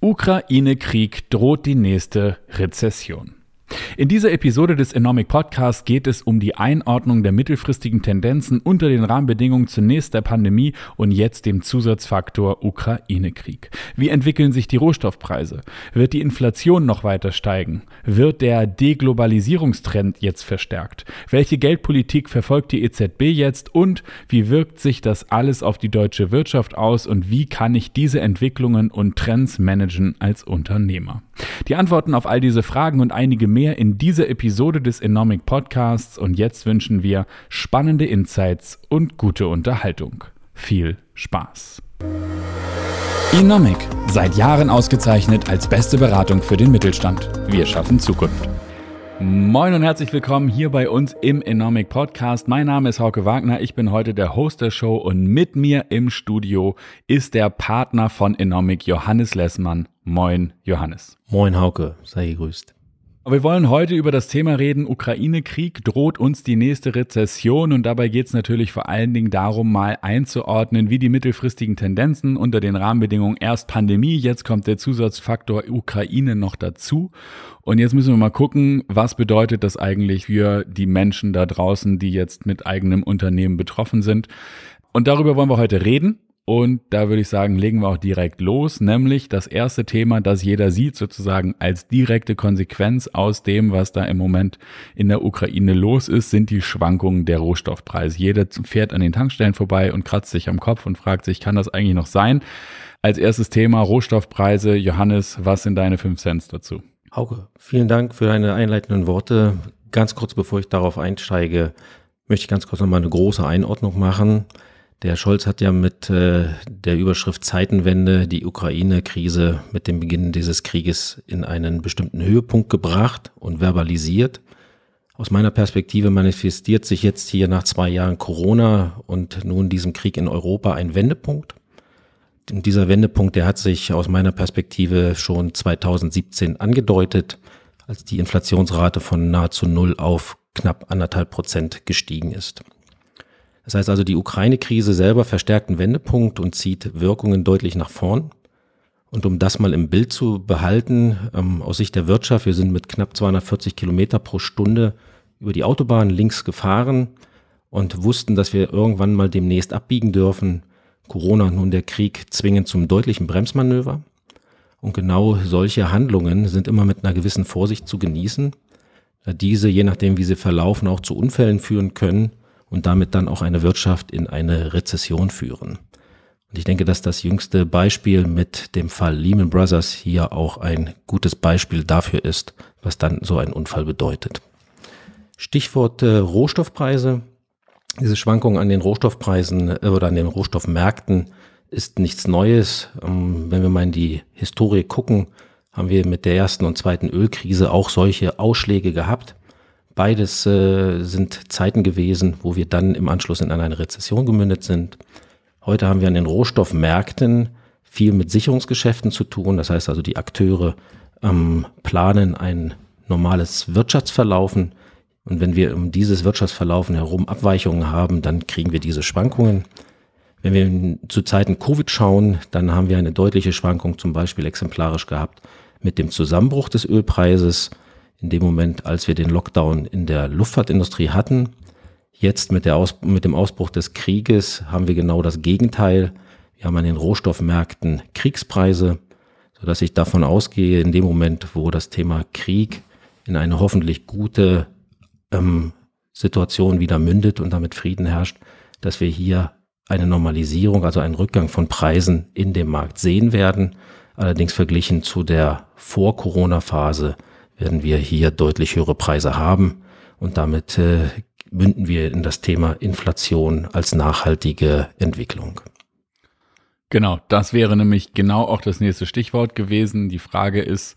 Ukraine-Krieg droht die nächste Rezession. In dieser Episode des Economic Podcasts geht es um die Einordnung der mittelfristigen Tendenzen unter den Rahmenbedingungen zunächst der Pandemie und jetzt dem Zusatzfaktor Ukraine-Krieg. Wie entwickeln sich die Rohstoffpreise? Wird die Inflation noch weiter steigen? Wird der Deglobalisierungstrend jetzt verstärkt? Welche Geldpolitik verfolgt die EZB jetzt und wie wirkt sich das alles auf die deutsche Wirtschaft aus und wie kann ich diese Entwicklungen und Trends managen als Unternehmer? Die Antworten auf all diese Fragen und einige mehr in dieser Episode des Enomic Podcasts und jetzt wünschen wir spannende Insights und gute Unterhaltung. Viel Spaß. Enomic, seit Jahren ausgezeichnet als beste Beratung für den Mittelstand. Wir schaffen Zukunft. Moin und herzlich willkommen hier bei uns im Enomic Podcast. Mein Name ist Hauke Wagner, ich bin heute der Host der Show und mit mir im Studio ist der Partner von Enomic, Johannes Lessmann. Moin, Johannes. Moin, Hauke, sei gegrüßt. Wir wollen heute über das Thema reden, Ukraine-Krieg droht uns die nächste Rezession und dabei geht es natürlich vor allen Dingen darum, mal einzuordnen, wie die mittelfristigen Tendenzen unter den Rahmenbedingungen erst Pandemie, jetzt kommt der Zusatzfaktor Ukraine noch dazu und jetzt müssen wir mal gucken, was bedeutet das eigentlich für die Menschen da draußen, die jetzt mit eigenem Unternehmen betroffen sind. Und darüber wollen wir heute reden. Und da würde ich sagen, legen wir auch direkt los, nämlich das erste Thema, das jeder sieht, sozusagen als direkte Konsequenz aus dem, was da im Moment in der Ukraine los ist, sind die Schwankungen der Rohstoffpreise. Jeder fährt an den Tankstellen vorbei und kratzt sich am Kopf und fragt sich, kann das eigentlich noch sein? Als erstes Thema Rohstoffpreise. Johannes, was sind deine fünf Cents dazu? Hauke, vielen Dank für deine einleitenden Worte. Ganz kurz bevor ich darauf einsteige, möchte ich ganz kurz nochmal eine große Einordnung machen. Der Scholz hat ja mit äh, der Überschrift Zeitenwende die Ukraine-Krise mit dem Beginn dieses Krieges in einen bestimmten Höhepunkt gebracht und verbalisiert. Aus meiner Perspektive manifestiert sich jetzt hier nach zwei Jahren Corona und nun diesem Krieg in Europa ein Wendepunkt. Und dieser Wendepunkt, der hat sich aus meiner Perspektive schon 2017 angedeutet, als die Inflationsrate von nahezu null auf knapp anderthalb Prozent gestiegen ist. Das heißt also, die Ukraine-Krise selber verstärkt einen Wendepunkt und zieht Wirkungen deutlich nach vorn. Und um das mal im Bild zu behalten, ähm, aus Sicht der Wirtschaft, wir sind mit knapp 240 Kilometer pro Stunde über die Autobahn links gefahren und wussten, dass wir irgendwann mal demnächst abbiegen dürfen. Corona nun der Krieg zwingen zum deutlichen Bremsmanöver. Und genau solche Handlungen sind immer mit einer gewissen Vorsicht zu genießen, da diese, je nachdem wie sie verlaufen, auch zu Unfällen führen können und damit dann auch eine Wirtschaft in eine Rezession führen. Und ich denke, dass das jüngste Beispiel mit dem Fall Lehman Brothers hier auch ein gutes Beispiel dafür ist, was dann so ein Unfall bedeutet. Stichwort äh, Rohstoffpreise. Diese Schwankung an den Rohstoffpreisen äh, oder an den Rohstoffmärkten ist nichts Neues. Ähm, wenn wir mal in die Historie gucken, haben wir mit der ersten und zweiten Ölkrise auch solche Ausschläge gehabt. Beides äh, sind Zeiten gewesen, wo wir dann im Anschluss in eine Rezession gemündet sind. Heute haben wir an den Rohstoffmärkten viel mit Sicherungsgeschäften zu tun. Das heißt also, die Akteure ähm, planen ein normales Wirtschaftsverlaufen. Und wenn wir um dieses Wirtschaftsverlaufen herum Abweichungen haben, dann kriegen wir diese Schwankungen. Wenn wir zu Zeiten Covid schauen, dann haben wir eine deutliche Schwankung zum Beispiel exemplarisch gehabt mit dem Zusammenbruch des Ölpreises in dem Moment, als wir den Lockdown in der Luftfahrtindustrie hatten. Jetzt mit, der Aus, mit dem Ausbruch des Krieges haben wir genau das Gegenteil. Wir haben an den Rohstoffmärkten Kriegspreise, sodass ich davon ausgehe, in dem Moment, wo das Thema Krieg in eine hoffentlich gute ähm, Situation wieder mündet und damit Frieden herrscht, dass wir hier eine Normalisierung, also einen Rückgang von Preisen in dem Markt sehen werden. Allerdings verglichen zu der Vor-Corona-Phase werden wir hier deutlich höhere Preise haben und damit äh, münden wir in das Thema Inflation als nachhaltige Entwicklung. Genau, das wäre nämlich genau auch das nächste Stichwort gewesen. Die Frage ist,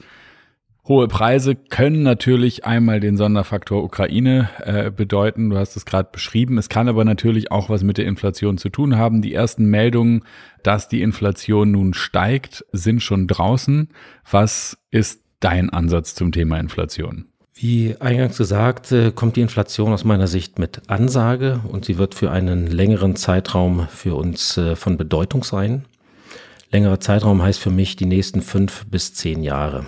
hohe Preise können natürlich einmal den Sonderfaktor Ukraine äh, bedeuten. Du hast es gerade beschrieben. Es kann aber natürlich auch was mit der Inflation zu tun haben. Die ersten Meldungen, dass die Inflation nun steigt, sind schon draußen. Was ist dein Ansatz zum Thema Inflation? Wie eingangs gesagt, äh, kommt die Inflation aus meiner Sicht mit Ansage und sie wird für einen längeren Zeitraum für uns äh, von Bedeutung sein. Längerer Zeitraum heißt für mich die nächsten fünf bis zehn Jahre.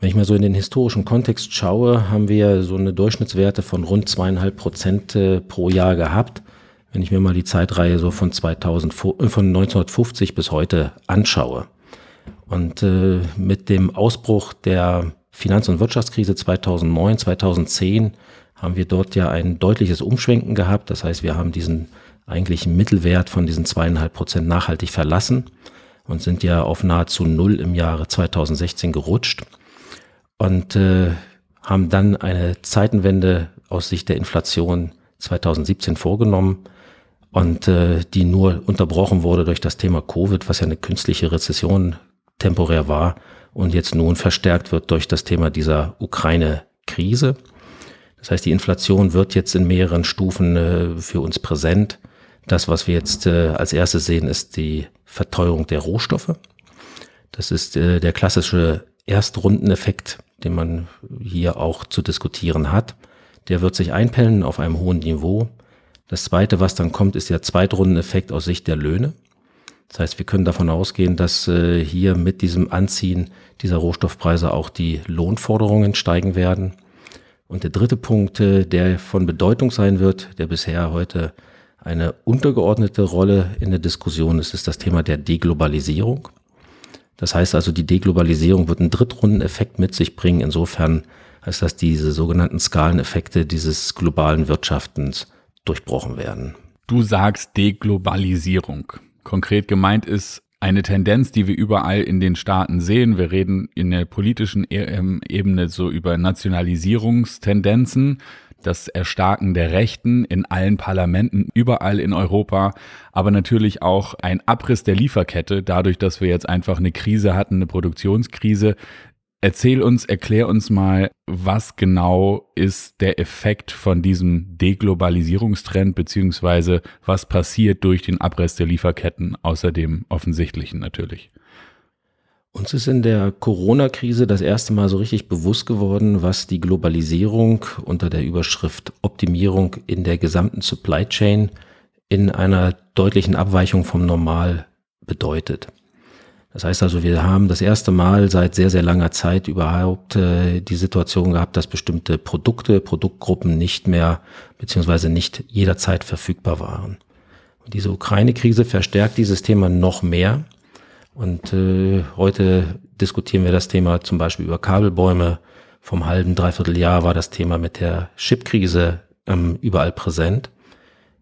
Wenn ich mal so in den historischen Kontext schaue, haben wir so eine Durchschnittswerte von rund zweieinhalb Prozent äh, pro Jahr gehabt. Wenn ich mir mal die Zeitreihe so von 2000, von 1950 bis heute anschaue. Und äh, mit dem Ausbruch der Finanz- und Wirtschaftskrise 2009, 2010 haben wir dort ja ein deutliches Umschwenken gehabt. Das heißt, wir haben diesen eigentlichen Mittelwert von diesen zweieinhalb Prozent nachhaltig verlassen und sind ja auf nahezu null im Jahre 2016 gerutscht und äh, haben dann eine Zeitenwende aus Sicht der Inflation 2017 vorgenommen und äh, die nur unterbrochen wurde durch das Thema Covid, was ja eine künstliche Rezession temporär war und jetzt nun verstärkt wird durch das Thema dieser Ukraine-Krise. Das heißt, die Inflation wird jetzt in mehreren Stufen äh, für uns präsent. Das, was wir jetzt äh, als erstes sehen, ist die Verteuerung der Rohstoffe. Das ist äh, der klassische Erstrundeneffekt, den man hier auch zu diskutieren hat. Der wird sich einpellen auf einem hohen Niveau. Das zweite, was dann kommt, ist der Zweitrundeneffekt aus Sicht der Löhne. Das heißt, wir können davon ausgehen, dass äh, hier mit diesem Anziehen dieser Rohstoffpreise auch die Lohnforderungen steigen werden. Und der dritte Punkt, äh, der von Bedeutung sein wird, der bisher heute eine untergeordnete Rolle in der Diskussion ist, ist das Thema der Deglobalisierung. Das heißt also, die Deglobalisierung wird einen Drittrundeneffekt mit sich bringen. Insofern heißt das, diese sogenannten Skaleneffekte dieses globalen Wirtschaftens durchbrochen werden. Du sagst Deglobalisierung. Konkret gemeint ist eine Tendenz, die wir überall in den Staaten sehen. Wir reden in der politischen e-, ähm, Ebene so über Nationalisierungstendenzen, das Erstarken der Rechten in allen Parlamenten überall in Europa, aber natürlich auch ein Abriss der Lieferkette, dadurch, dass wir jetzt einfach eine Krise hatten, eine Produktionskrise, Erzähl uns, erklär uns mal, was genau ist der Effekt von diesem Deglobalisierungstrend, beziehungsweise was passiert durch den Abriss der Lieferketten, außer dem offensichtlichen natürlich. Uns ist in der Corona-Krise das erste Mal so richtig bewusst geworden, was die Globalisierung unter der Überschrift Optimierung in der gesamten Supply Chain in einer deutlichen Abweichung vom Normal bedeutet. Das heißt also, wir haben das erste Mal seit sehr, sehr langer Zeit überhaupt äh, die Situation gehabt, dass bestimmte Produkte, Produktgruppen nicht mehr beziehungsweise nicht jederzeit verfügbar waren. Und diese Ukraine-Krise verstärkt dieses Thema noch mehr. Und äh, heute diskutieren wir das Thema zum Beispiel über Kabelbäume. Vom halben, dreiviertel Jahr war das Thema mit der Chipkrise ähm, überall präsent.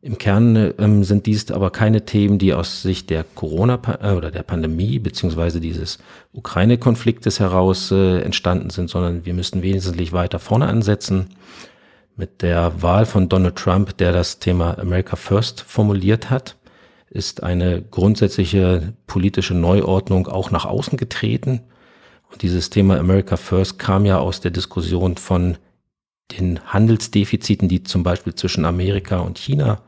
Im Kern ähm, sind dies aber keine Themen, die aus Sicht der Corona äh, oder der Pandemie beziehungsweise dieses Ukraine-Konfliktes heraus äh, entstanden sind, sondern wir müssen wesentlich weiter vorne ansetzen. Mit der Wahl von Donald Trump, der das Thema America First formuliert hat, ist eine grundsätzliche politische Neuordnung auch nach außen getreten. Und dieses Thema America First kam ja aus der Diskussion von den Handelsdefiziten, die zum Beispiel zwischen Amerika und China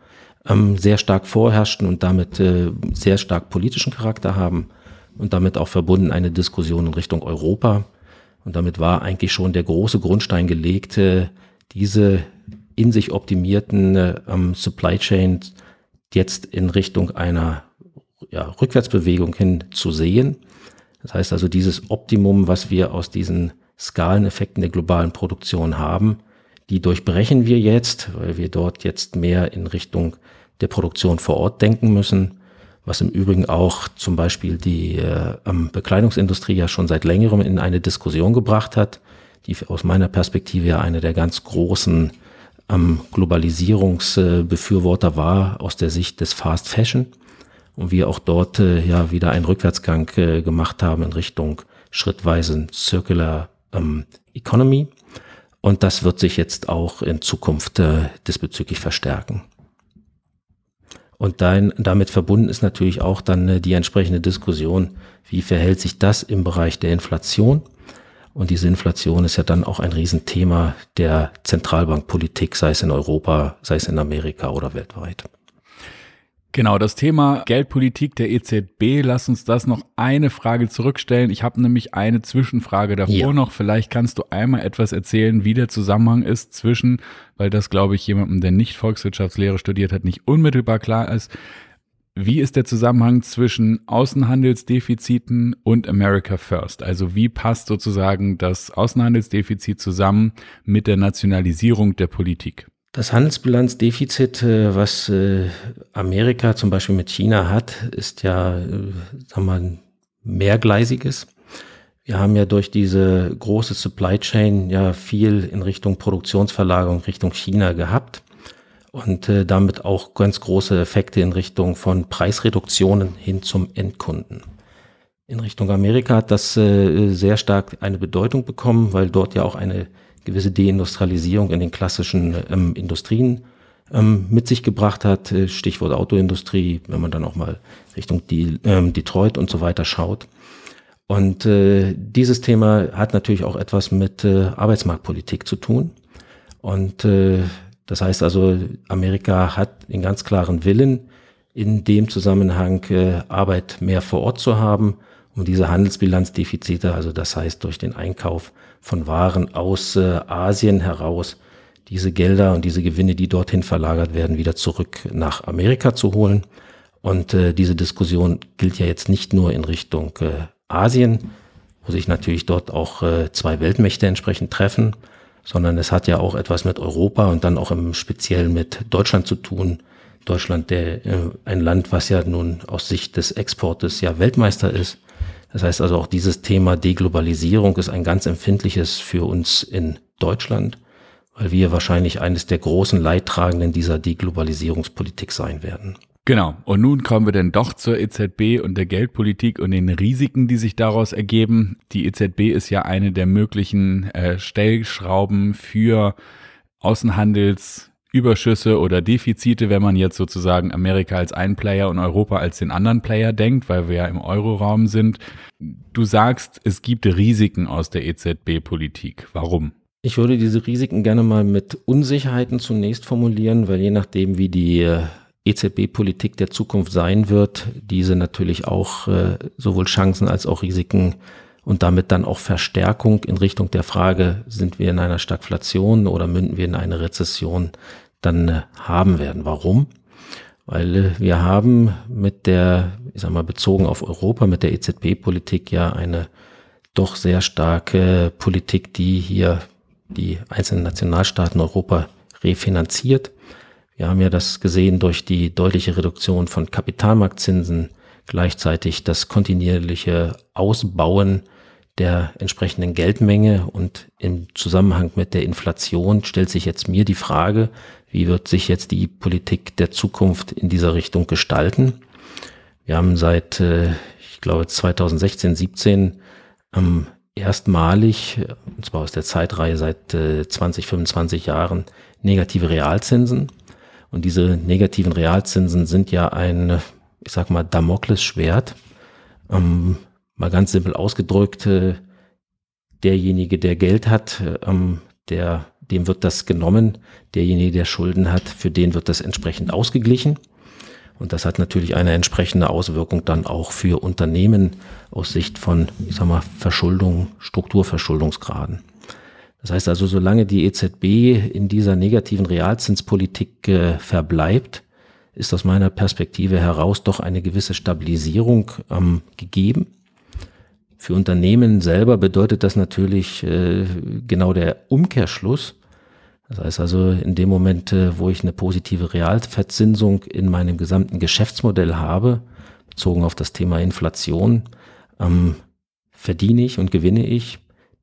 ähm, sehr stark vorherrschen und damit äh, sehr stark politischen Charakter haben und damit auch verbunden eine Diskussion in Richtung Europa. Und damit war eigentlich schon der große Grundstein gelegt, äh, diese in sich optimierten äh, Supply Chains jetzt in Richtung einer ja, Rückwärtsbewegung hin zu sehen. Das heißt also, dieses Optimum, was wir aus diesen Skaleneffekten der globalen Produktion haben, die durchbrechen wir jetzt, weil wir dort jetzt mehr in Richtung der Produktion vor Ort denken müssen, was im Übrigen auch zum Beispiel die äh, Bekleidungsindustrie ja schon seit längerem in eine Diskussion gebracht hat, die aus meiner Perspektive ja eine der ganz großen ähm, Globalisierungsbefürworter war aus der Sicht des Fast Fashion und wir auch dort äh, ja wieder einen Rückwärtsgang äh, gemacht haben in Richtung schrittweisen Circular ähm, Economy. Und das wird sich jetzt auch in Zukunft äh, diesbezüglich verstärken. Und dann, damit verbunden ist natürlich auch dann äh, die entsprechende Diskussion, wie verhält sich das im Bereich der Inflation? Und diese Inflation ist ja dann auch ein Riesenthema der Zentralbankpolitik, sei es in Europa, sei es in Amerika oder weltweit. Genau, das Thema Geldpolitik der EZB, lass uns das noch eine Frage zurückstellen. Ich habe nämlich eine Zwischenfrage davor ja. noch. Vielleicht kannst du einmal etwas erzählen, wie der Zusammenhang ist zwischen, weil das, glaube ich, jemandem, der nicht Volkswirtschaftslehre studiert hat, nicht unmittelbar klar ist, Wie ist der Zusammenhang zwischen Außenhandelsdefiziten und America First? Also wie passt sozusagen das Außenhandelsdefizit zusammen mit der Nationalisierung der Politik? Das Handelsbilanzdefizit, äh, was äh, Amerika zum Beispiel mit China hat, ist ja, äh, sagen wir mehrgleisiges. Wir haben ja durch diese große Supply Chain ja viel in Richtung Produktionsverlagerung Richtung China gehabt und damit auch ganz große Effekte in Richtung von Preisreduktionen hin zum Endkunden. In Richtung Amerika hat das sehr stark eine Bedeutung bekommen, weil dort ja auch eine gewisse Deindustrialisierung in den klassischen ähm, Industrien ähm, mit sich gebracht hat. Äh, Stichwort Autoindustrie, wenn man dann auch mal Richtung die, ähm, Detroit und so weiter schaut. Und äh, dieses Thema hat natürlich auch etwas mit äh, Arbeitsmarktpolitik zu tun. Und äh, das heißt also, Amerika hat den ganz klaren Willen, in dem Zusammenhang äh, Arbeit mehr vor Ort zu haben, um diese Handelsbilanzdefizite, also das heißt durch den Einkauf von Waren aus äh, Asien heraus, diese Gelder und diese Gewinne, die dorthin verlagert werden, wieder zurück nach Amerika zu holen. Und äh, diese Diskussion gilt ja jetzt nicht nur in Richtung äh, Asien, wo sich natürlich dort auch äh, zwei Weltmächte entsprechend treffen, sondern es hat ja auch etwas mit Europa und dann auch im Speziellen mit Deutschland zu tun. Deutschland, der äh, ein Land, was ja nun aus Sicht des Exportes ja Weltmeister ist. Das heißt also auch dieses Thema Deglobalisierung ist ein ganz empfindliches für uns in Deutschland, weil wir wahrscheinlich eines der großen Leidtragenden dieser Deglobalisierungspolitik sein werden. Genau. Und nun kommen wir dann doch zur EZB und der Geldpolitik und den Risiken, die sich daraus ergeben. Die EZB ist ja eine der möglichen äh, Stellschrauben für Außenhandelsüberschüsse oder Defizite, wenn man jetzt sozusagen Amerika als einen Player und Europa als den anderen Player denkt, weil wir ja im Euroraum sind. Du sagst, es gibt Risiken aus der EZB-Politik. Warum? Ich würde diese Risiken gerne mal mit Unsicherheiten zunächst formulieren, weil je nachdem, wie die äh, EZB-Politik der Zukunft sein wird, diese natürlich auch äh, sowohl Chancen als auch Risiken und damit dann auch Verstärkung in Richtung der Frage, sind wir in einer Stagflation oder münden wir in eine Rezession, dann äh, haben werden. Warum? Weil äh, wir haben mit der, ich sag mal, bezogen auf Europa, mit der EZB-Politik ja eine doch sehr starke Politik, die hier die einzelnen Nationalstaaten Europa refinanziert wir haben ja das gesehen durch die deutliche Reduktion von Kapitalmarktzinsen, gleichzeitig das kontinuierliche Ausbauen der entsprechenden Geldmenge und im Zusammenhang mit der Inflation stellt sich jetzt mir die Frage, wie wird sich jetzt die Politik der Zukunft in dieser Richtung gestalten? Wir haben seit, äh, ich glaube, 2016, 17 ähm, erstmalig, und zwar aus der Zeitreihe seit 20, äh, 25 Jahren, negative Realzinsen. Und diese negativen Realzinsen sind ja ein, ich sag mal, Damoklesschwert. Mal ganz simpel ausgedrückt, äh, derjenige, der Geld hat, ähm, der, dem wird das genommen. Derjenige, der Schulden hat, für den wird das entsprechend ausgeglichen. Und das hat natürlich eine entsprechende Auswirkung dann auch für Unternehmen aus Sicht von, ich sag mal, Verschuldung, Strukturverschuldungsgraden. Das heißt also, solange die EZB in dieser negativen Realzinspolitik äh, verbleibt, ist aus meiner Perspektive heraus doch eine gewisse Stabilisierung ähm, gegeben. Für Unternehmen selber bedeutet das natürlich äh, genau der Umkehrschluss. Das heißt also, in dem Moment, äh, wo ich eine positive Realverzinsung in meinem gesamten Geschäftsmodell habe, bezogen auf das Thema Inflation, ähm, verdiene ich und gewinne ich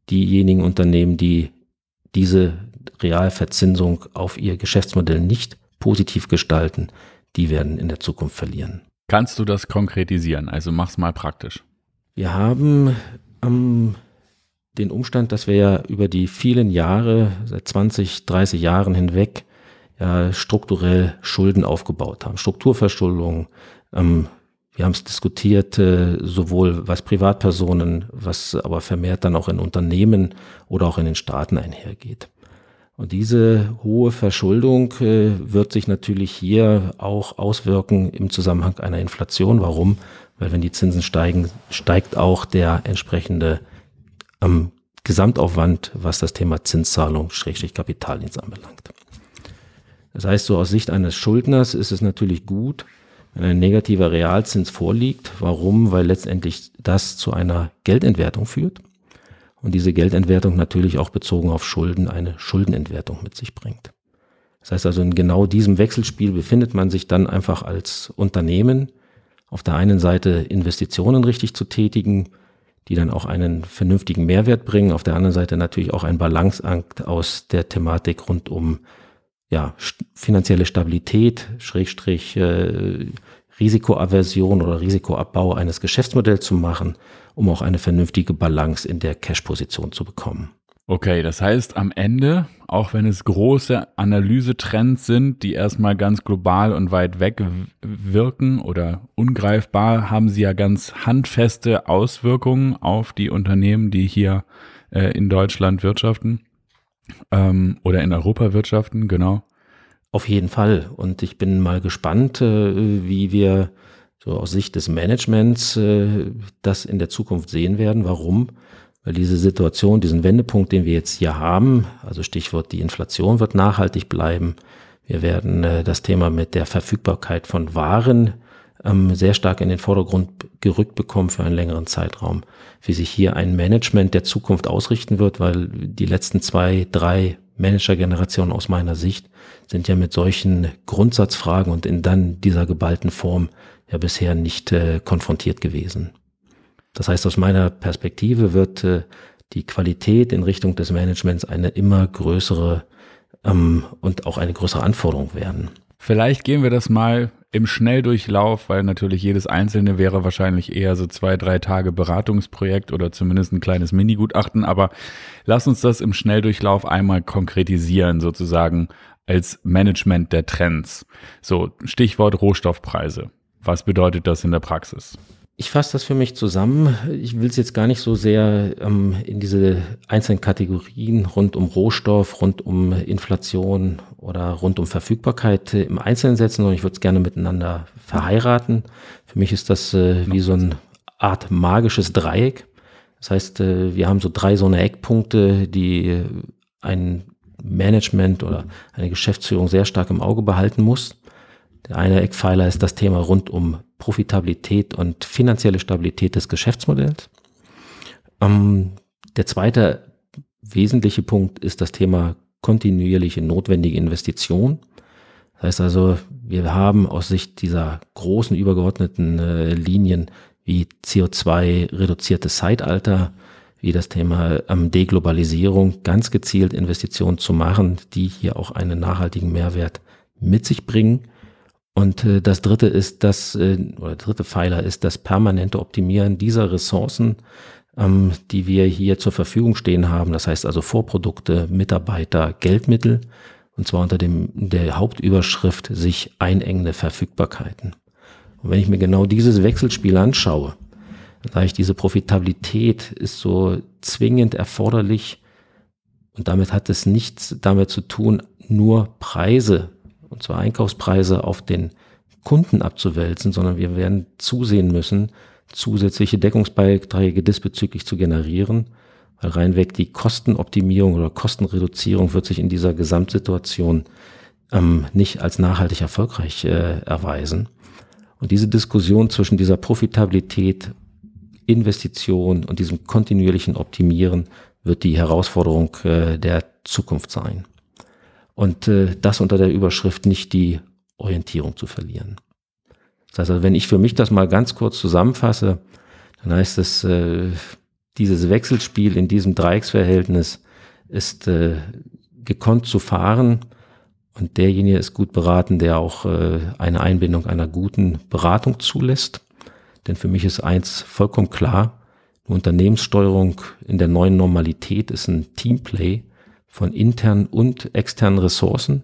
diejenigen Unternehmen, die diese Realverzinsung auf ihr Geschäftsmodell nicht positiv gestalten, die werden in der Zukunft verlieren. Kannst du das konkretisieren? Also mach's mal praktisch. Wir haben ähm, den Umstand, dass wir ja über die vielen Jahre, seit 20, 30 Jahren hinweg, ja, strukturell Schulden aufgebaut haben. Strukturverschuldung, ähm, wir haben es diskutiert, äh, sowohl was Privatpersonen, was aber vermehrt dann auch in Unternehmen oder auch in den Staaten einhergeht. Und diese hohe Verschuldung äh, wird sich natürlich hier auch auswirken im Zusammenhang einer Inflation. Warum? Weil wenn die Zinsen steigen, steigt auch der entsprechende ähm, Gesamtaufwand, was das Thema Zinszahlung, Schrägstrich Kapitaldienst anbelangt. Das heißt, so aus Sicht eines Schuldners ist es natürlich gut, wenn ein negativer Realzins vorliegt. Warum? Weil letztendlich das zu einer Geldentwertung führt und diese Geldentwertung natürlich auch bezogen auf Schulden eine Schuldenentwertung mit sich bringt. Das heißt also, in genau diesem Wechselspiel befindet man sich dann einfach als Unternehmen, auf der einen Seite Investitionen richtig zu tätigen, die dann auch einen vernünftigen Mehrwert bringen, auf der anderen Seite natürlich auch ein Balanceakt aus der Thematik rund um ja, finanzielle Stabilität, Schrägstrich äh, Risikoaversion oder Risikoabbau eines Geschäftsmodells zu machen, um auch eine vernünftige Balance in der Cash-Position zu bekommen. Okay, das heißt am Ende, auch wenn es große Analysetrends sind, die erstmal ganz global und weit weg wirken oder ungreifbar, haben sie ja ganz handfeste Auswirkungen auf die Unternehmen, die hier äh, in Deutschland wirtschaften ähm, oder in Europa wirtschaften, genau. Auf jeden Fall. Und ich bin mal gespannt, äh, wie wir so aus Sicht des Managements äh, das in der Zukunft sehen werden. Warum? Weil diese Situation, diesen Wendepunkt, den wir jetzt hier haben, also Stichwort die Inflation wird nachhaltig bleiben. Wir werden äh, das Thema mit der Verfügbarkeit von Waren ähm, sehr stark in den Vordergrund gerückt bekommen für einen längeren Zeitraum. Wie sich hier ein Management der Zukunft ausrichten wird, weil die letzten zwei, drei Managergenerationen aus meiner Sicht sind ja mit solchen Grundsatzfragen und in dann dieser geballten Form ja bisher nicht äh, konfrontiert gewesen. Das heißt, aus meiner Perspektive wird äh, die Qualität in Richtung des Managements eine immer größere ähm, und auch eine größere Anforderung werden. Vielleicht gehen wir das mal im Schnelldurchlauf, weil natürlich jedes einzelne wäre wahrscheinlich eher so zwei, drei Tage Beratungsprojekt oder zumindest ein kleines Minigutachten. Aber lass uns das im Schnelldurchlauf einmal konkretisieren, sozusagen als Management der Trends. So, Stichwort Rohstoffpreise. Was bedeutet das in der Praxis? Ich fasse das für mich zusammen. Ich will es jetzt gar nicht so sehr ähm, in diese einzelnen Kategorien rund um Rohstoff, rund um Inflation oder rund um Verfügbarkeit äh, im Einzelnen setzen, sondern ich würde es gerne miteinander verheiraten. Für mich ist das äh, wie so eine Art magisches Dreieck. Das heißt, äh, wir haben so drei so eine Eckpunkte, die ein Management oder eine Geschäftsführung sehr stark im Auge behalten muss. Der eine Eckpfeiler ist das Thema rund um Profitabilität und finanzielle Stabilität des Geschäftsmodells. Ähm, der zweite wesentliche Punkt ist das Thema kontinuierliche notwendige Investition. Das heißt also, wir haben aus Sicht dieser großen übergeordneten äh, Linien wie CO2-reduziertes Zeitalter, wie das Thema ähm, Deglobalisierung, ganz gezielt Investitionen zu machen, die hier auch einen nachhaltigen Mehrwert mit sich bringen. Und äh, das dritte ist das, äh, oder dritte Pfeiler ist das permanente Optimieren dieser Ressourcen, ähm, die wir hier zur Verfügung stehen haben. Das heißt also Vorprodukte, Mitarbeiter, Geldmittel. Und zwar unter dem, der Hauptüberschrift sich einengende Verfügbarkeiten. Und wenn ich mir genau dieses Wechselspiel anschaue, dann sage ich, diese Profitabilität ist so zwingend erforderlich. Und damit hat es nichts damit zu tun, nur Preise und zwar Einkaufspreise auf den Kunden abzuwälzen, sondern wir werden zusehen müssen, zusätzliche Deckungsbeiträge diesbezüglich zu generieren, weil reinweg die Kostenoptimierung oder Kostenreduzierung wird sich in dieser Gesamtsituation ähm, nicht als nachhaltig erfolgreich äh, erweisen. Und diese Diskussion zwischen dieser Profitabilität, Investition und diesem kontinuierlichen Optimieren wird die Herausforderung äh, der Zukunft sein. Und äh, das unter der Überschrift nicht die Orientierung zu verlieren. Das heißt also, wenn ich für mich das mal ganz kurz zusammenfasse, dann heißt es, äh, dieses Wechselspiel in diesem Dreiecksverhältnis ist äh, gekonnt zu fahren und derjenige ist gut beraten, der auch äh, eine Einbindung einer guten Beratung zulässt. Denn für mich ist eins vollkommen klar, Unternehmenssteuerung in der neuen Normalität ist ein Teamplay von internen und externen Ressourcen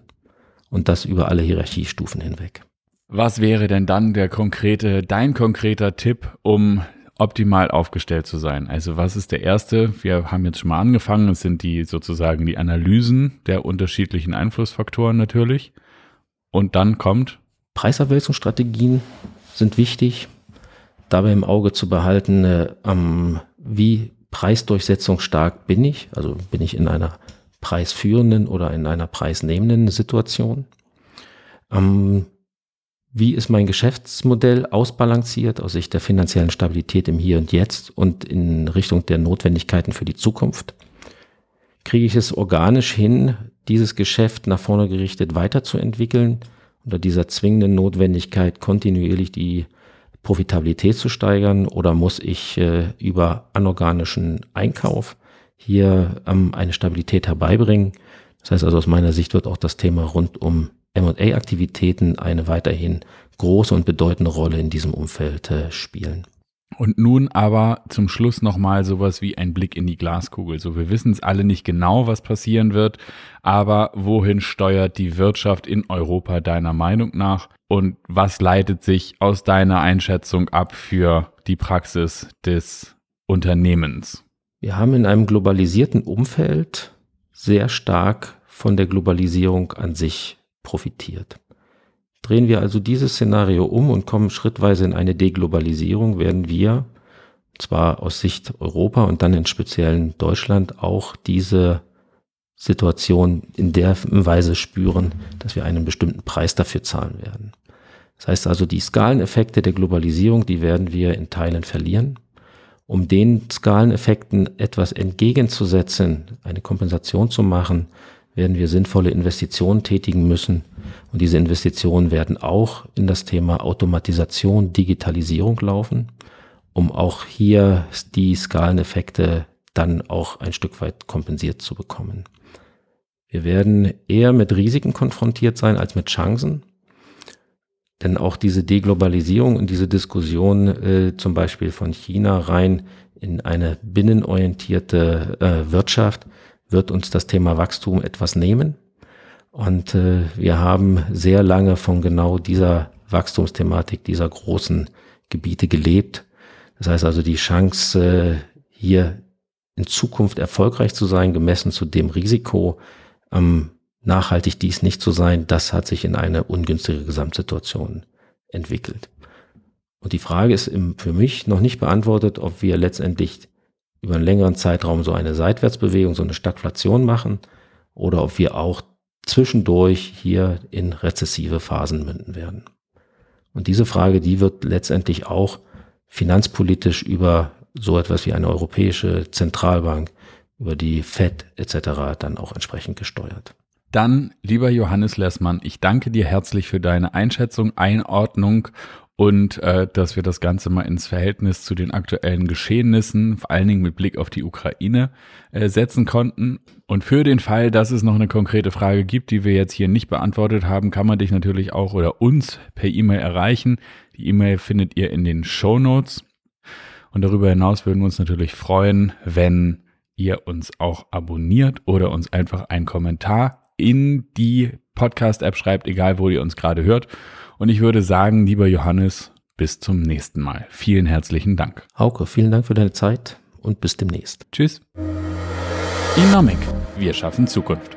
und das über alle Hierarchiestufen hinweg. Was wäre denn dann der konkrete, dein konkreter Tipp, um optimal aufgestellt zu sein? Also was ist der erste? Wir haben jetzt schon mal angefangen. Es sind die sozusagen die Analysen der unterschiedlichen Einflussfaktoren natürlich. Und dann kommt Preiserwälzungsstrategien sind wichtig. Dabei im Auge zu behalten, äh, ähm, wie preisdurchsetzungsstark bin ich? Also bin ich in einer preisführenden oder in einer preisnehmenden Situation. Ähm, wie ist mein Geschäftsmodell ausbalanciert aus Sicht der finanziellen Stabilität im Hier und Jetzt und in Richtung der Notwendigkeiten für die Zukunft? Kriege ich es organisch hin, dieses Geschäft nach vorne gerichtet weiterzuentwickeln, unter dieser zwingenden Notwendigkeit kontinuierlich die Profitabilität zu steigern oder muss ich äh, über anorganischen Einkauf hier ähm, eine Stabilität herbeibringen? Das heißt also aus meiner Sicht wird auch das Thema rund um M&A-Aktivitäten eine weiterhin große und bedeutende Rolle in diesem Umfeld äh, spielen. Und nun aber zum Schluss nochmal sowas wie ein Blick in die Glaskugel. So, wir wissen es alle nicht genau, was passieren wird, aber wohin steuert die Wirtschaft in Europa deiner Meinung nach? Und was leitet sich aus deiner Einschätzung ab für die Praxis des Unternehmens? Wir haben in einem globalisierten Umfeld sehr stark von der Globalisierung an sich profitiert. Drehen wir also dieses Szenario um und kommen schrittweise in eine Deglobalisierung, werden wir zwar aus Sicht Europa und dann in speziellen Deutschland auch diese Situation in der Weise spüren, dass wir einen bestimmten Preis dafür zahlen werden. Das heißt also, die Skaleneffekte der Globalisierung, die werden wir in Teilen verlieren. Um den Skaleneffekten etwas entgegenzusetzen, eine Kompensation zu machen, werden wir sinnvolle Investitionen tätigen müssen. Und diese Investitionen werden auch in das Thema Automatisation, Digitalisierung laufen, um auch hier die Skaleneffekte dann auch ein Stück weit kompensiert zu bekommen. Wir werden eher mit Risiken konfrontiert sein als mit Chancen. Denn auch diese Deglobalisierung und diese Diskussion äh, zum Beispiel von China rein in eine binnenorientierte äh, Wirtschaft wird uns das Thema Wachstum etwas nehmen. Und äh, wir haben sehr lange von genau dieser Wachstumsthematik, dieser großen Gebiete gelebt. Das heißt also, die Chance, äh, hier in Zukunft erfolgreich zu sein, gemessen zu dem Risiko, ähm, nachhaltig dies nicht zu sein, das hat sich in eine ungünstige Gesamtsituation entwickelt. Und die Frage ist für mich noch nicht beantwortet, ob wir letztendlich über einen längeren Zeitraum so eine Seitwärtsbewegung, so eine Stagflation machen oder ob wir auch zwischendurch hier in rezessive Phasen münden werden. Und diese Frage, die wird letztendlich auch finanzpolitisch über so etwas wie eine europäische Zentralbank, über die Fed etc. dann auch entsprechend gesteuert. Dann, lieber Johannes Lessmann, ich danke dir herzlich für deine Einschätzung, Einordnung und äh, dass wir das Ganze mal ins Verhältnis zu den aktuellen Geschehnissen, vor allen Dingen mit Blick auf die Ukraine, äh, setzen konnten. Und für den Fall, dass es noch eine konkrete Frage gibt, die wir jetzt hier nicht beantwortet haben, kann man dich natürlich auch oder uns per E-Mail erreichen. Die E-Mail findet ihr in den Show Notes. Und darüber hinaus würden wir uns natürlich freuen, wenn ihr uns auch abonniert oder uns einfach einen Kommentar in die Podcast-App schreibt, egal wo ihr uns gerade hört. Und ich würde sagen, lieber Johannes, bis zum nächsten Mal. Vielen herzlichen Dank. Hauke, vielen Dank für deine Zeit und bis demnächst. Tschüss. Inomic. Wir schaffen Zukunft.